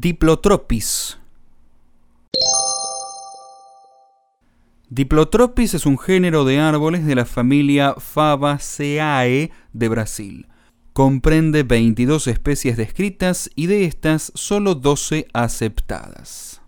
Diplotropis. Diplotropis es un género de árboles de la familia Fabaceae de Brasil. Comprende 22 especies descritas y de estas solo 12 aceptadas.